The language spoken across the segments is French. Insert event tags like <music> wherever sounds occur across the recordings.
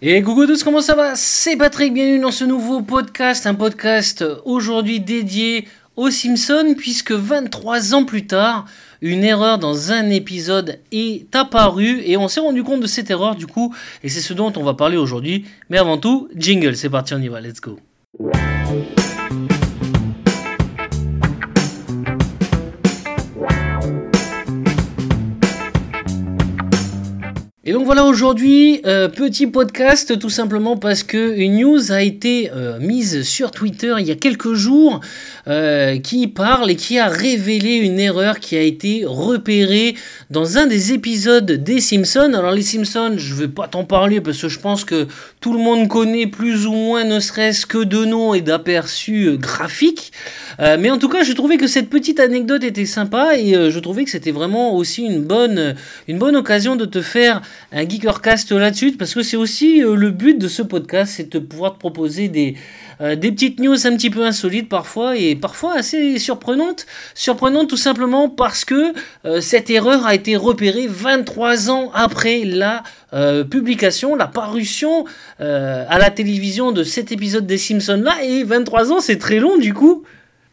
Et coucou tous, comment ça va? C'est Patrick, bienvenue dans ce nouveau podcast, un podcast aujourd'hui dédié aux Simpsons, puisque 23 ans plus tard, une erreur dans un épisode est apparue, et on s'est rendu compte de cette erreur du coup, et c'est ce dont on va parler aujourd'hui. Mais avant tout, jingle, c'est parti, on y va, let's go. Et donc voilà aujourd'hui, euh, petit podcast tout simplement parce que une news a été euh, mise sur Twitter il y a quelques jours euh, qui parle et qui a révélé une erreur qui a été repérée dans un des épisodes des Simpsons. Alors les Simpsons, je vais pas t'en parler parce que je pense que tout le monde connaît plus ou moins ne serait-ce que de noms et d'aperçus graphiques. mais en tout cas, je trouvais que cette petite anecdote était sympa et je trouvais que c'était vraiment aussi une bonne, une bonne occasion de te faire un Geekercast là-dessus, parce que c'est aussi euh, le but de ce podcast, c'est de pouvoir te proposer des, euh, des petites news un petit peu insolites parfois, et parfois assez surprenantes. Surprenantes tout simplement parce que euh, cette erreur a été repérée 23 ans après la publication, la parution à la télévision de cet épisode des Simpsons là, et 23 ans c'est très long du coup.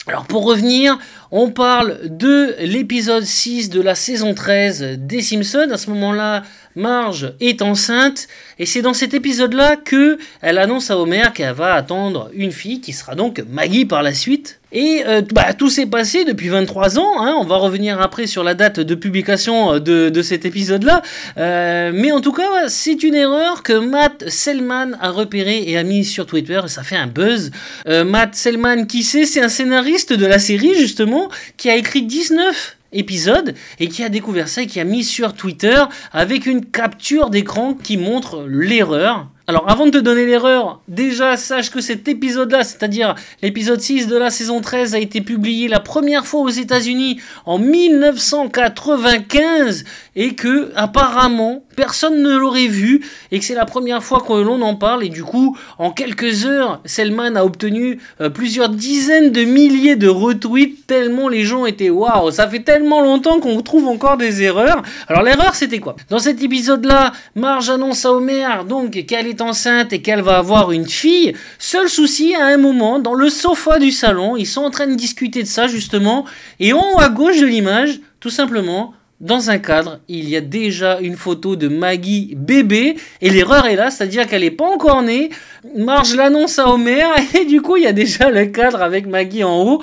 Alors pour revenir, on parle de l'épisode 6 de la saison 13 des Simpsons. À ce moment-là, Marge est enceinte et c'est dans cet épisode-là que elle annonce à Homer qu'elle va attendre une fille qui sera donc Maggie par la suite. Et euh, bah, tout s'est passé depuis 23 ans. Hein. On va revenir après sur la date de publication euh, de, cet épisode-là. Euh, mais en tout cas, c'est une erreur que Matt Selman a repéré et a mis sur Twitter. Ça fait un buzz. Matt Selman, qui c'est C'est un scénariste de la série justement qui a écrit 19 épisode et qui a découvert ça et qui a mis sur Twitter avec une capture d'écran qui montre l'erreur alors avant de te donner l'erreur, déjà sache que cet épisode-là, c'est-à-dire l'épisode 6 de la saison 13, a été publié la première fois aux États-Unis en 1995 et que apparemment personne ne l'aurait vu et que c'est la première fois que l'on en parle et du coup en quelques heures Selman a obtenu euh, plusieurs dizaines de milliers de retweets tellement les gens étaient waouh ça fait tellement longtemps qu'on trouve encore des erreurs! Alors l'erreur c'était quoi? Dans cet épisode là Marge annonce à Homer donc qu'elle est enceinte et qu'elle va avoir une fille. Seul souci, à un moment, dans le sofa du salon, ils sont en train de discuter de ça justement, et en haut à gauche de l'image, tout simplement, dans un cadre, il y a déjà une photo de Maggie bébé, et l'erreur est là, c'est-à-dire qu'elle n'est pas encore née. Marge l'annonce à Homer, <laughs> et du coup, il y a déjà le cadre avec Maggie en haut.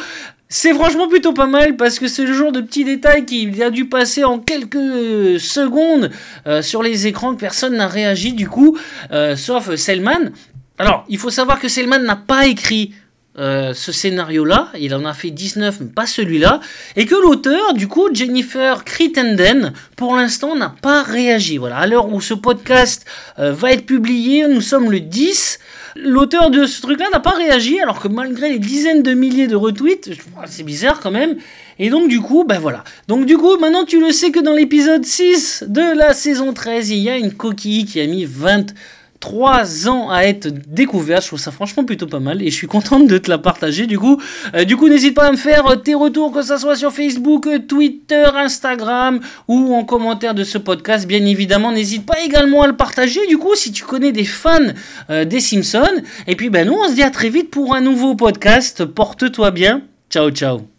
C'est franchement plutôt pas mal parce que c'est le genre de petit détail qui a dû passer en quelques secondes euh, sur les écrans que personne n'a réagi du coup, euh, sauf Selman. Alors, il faut savoir que Selman n'a pas écrit euh, ce scénario-là, il en a fait 19, mais pas celui-là, et que l'auteur, du coup, Jennifer Crittenden, pour l'instant, n'a pas réagi. Voilà, à l'heure où ce podcast va être publié, nous sommes le 10, L'auteur de ce truc-là n'a pas réagi, alors que malgré les dizaines de milliers de retweets, c'est bizarre quand même. Et donc du coup, ben voilà. Donc du coup, maintenant tu le sais que dans l'épisode 6 de la saison 13, il y a une coquille qui a mis 20 3 ans à être découverte. Je trouve ça franchement plutôt pas mal et je suis contente de te la partager. Du coup, euh, du coup, n'hésite pas à me faire tes retours, que ce soit sur Facebook, Twitter, Instagram ou en commentaire de ce podcast. Bien évidemment, n'hésite pas également à le partager. Du coup, si tu connais des fans euh, des Simpsons. Et puis, ben nous, on se dit à très vite pour un nouveau podcast. Porte-toi bien. Ciao, ciao.